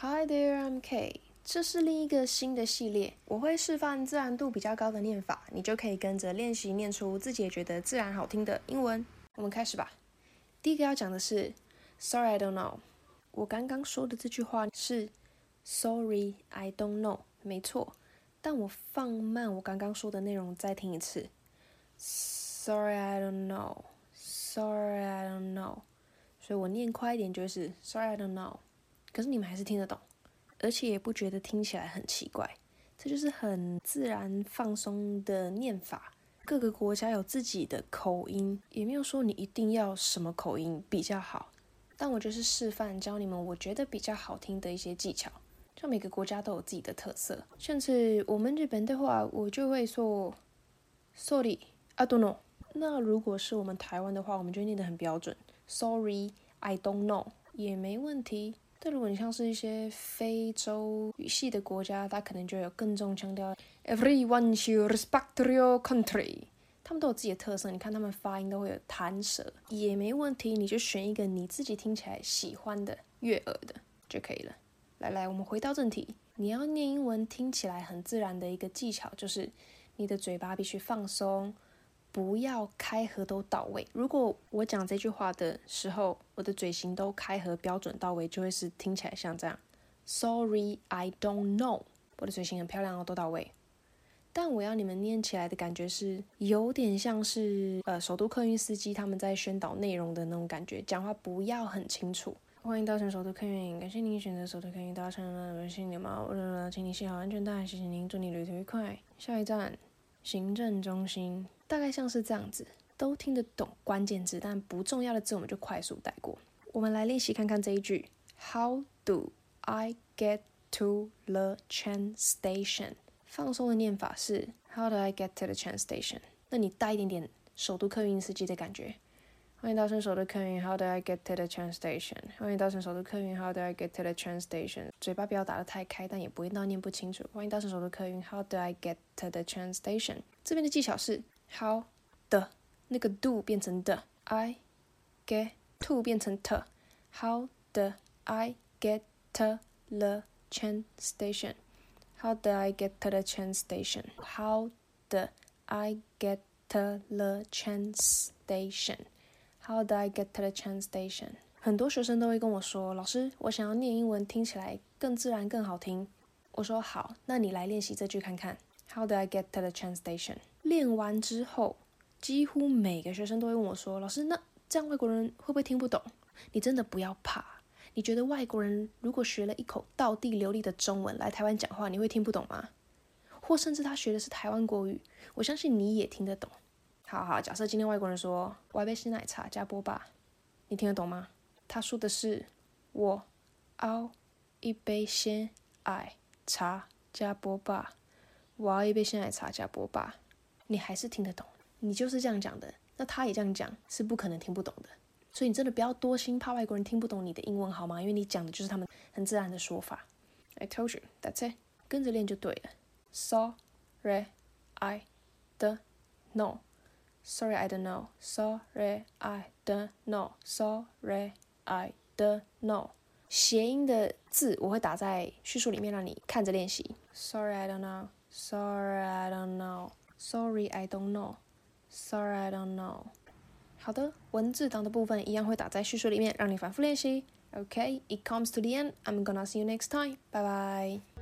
Hi there, I'm Kay。这是另一个新的系列，我会示范自然度比较高的念法，你就可以跟着练习念出自己也觉得自然好听的英文。我们开始吧。第一个要讲的是 Sorry, I don't know。我刚刚说的这句话是 Sorry, I don't know，没错。但我放慢我刚刚说的内容，再听一次。Sorry, I don't know. Sorry, I don't know. 所以我念快一点就是 Sorry, I don't know。可是你们还是听得懂，而且也不觉得听起来很奇怪，这就是很自然放松的念法。各个国家有自己的口音，也没有说你一定要什么口音比较好。但我就是示范教你们我觉得比较好听的一些技巧。就每个国家都有自己的特色，像是我们日本的话，我就会说 Sorry, I don't know。那如果是我们台湾的话，我们就念得很标准，Sorry, I don't know 也没问题。但如果你像是一些非洲语系的国家，它可能就有更重强调，Everyone should respect your country。他们都有自己的特色，你看他们发音都会有弹舌，也没问题。你就选一个你自己听起来喜欢的悦耳的就可以了。来来，我们回到正题，你要念英文听起来很自然的一个技巧，就是你的嘴巴必须放松。不要开合都到位。如果我讲这句话的时候，我的嘴型都开合标准到位，就会是听起来像这样。Sorry, I don't know。我的嘴型很漂亮哦，都到位。但我要你们念起来的感觉是有点像是呃首都客运司机他们在宣导内容的那种感觉，讲话不要很清楚。欢迎搭乘首都客运，感谢您选择首都客运搭乘了，微信连猫，请你系好安全带，谢谢您，祝你旅途愉快。下一站，行政中心。大概像是这样子，都听得懂关键字，但不重要的字我们就快速带过。我们来练习看看这一句：How do I get to the train station？放松的念法是 How do I get to the train station？那你带一点点首都客运司机的感觉。欢迎搭乘首都客运，How do I get to the train station？欢迎搭乘首都客运，How do I get to the train station？嘴巴不要打得太开，但也不会到念不清楚。欢迎搭乘首都客运，How do I get to the train station？这边的技巧是。How 的那个 do 变成的，I get to 变成 t，How 的 I get to the train station？How do I get to the train station？How 的 I get to the train How do I get to the train station？很多学生都会跟我说，老师，我想要念英文听起来更自然、更好听。我说好，那你来练习这句看看。How do I get to the train station？练完之后，几乎每个学生都会问我说：“老师，那这样外国人会不会听不懂？”你真的不要怕。你觉得外国人如果学了一口道地流利的中文来台湾讲话，你会听不懂吗？或甚至他学的是台湾国语，我相信你也听得懂。好好，假设今天外国人说“我要杯鲜奶茶加波霸”，你听得懂吗？他说的是“我要一杯鲜奶茶加波霸”，我要一杯鲜奶茶加波霸。你还是听得懂，你就是这样讲的，那他也这样讲，是不可能听不懂的。所以你真的不要多心，怕外国人听不懂你的英文好吗？因为你讲的就是他们很自然的说法。I told you, that's it，跟着练就对了。Sorry, I don't know. Sorry, I don't know. Sorry, I don't know. Sorry, I don't know. 谐音的字我会打在叙述里面，让你看着练习。Sorry, I don't know. Sorry, I don't know. Sorry, I don't know. Sorry, I don't know. 好的，文字档的部分一样会打在叙述里面，让你反复练习。Okay, it comes to the end. I'm gonna see you next time. Bye bye.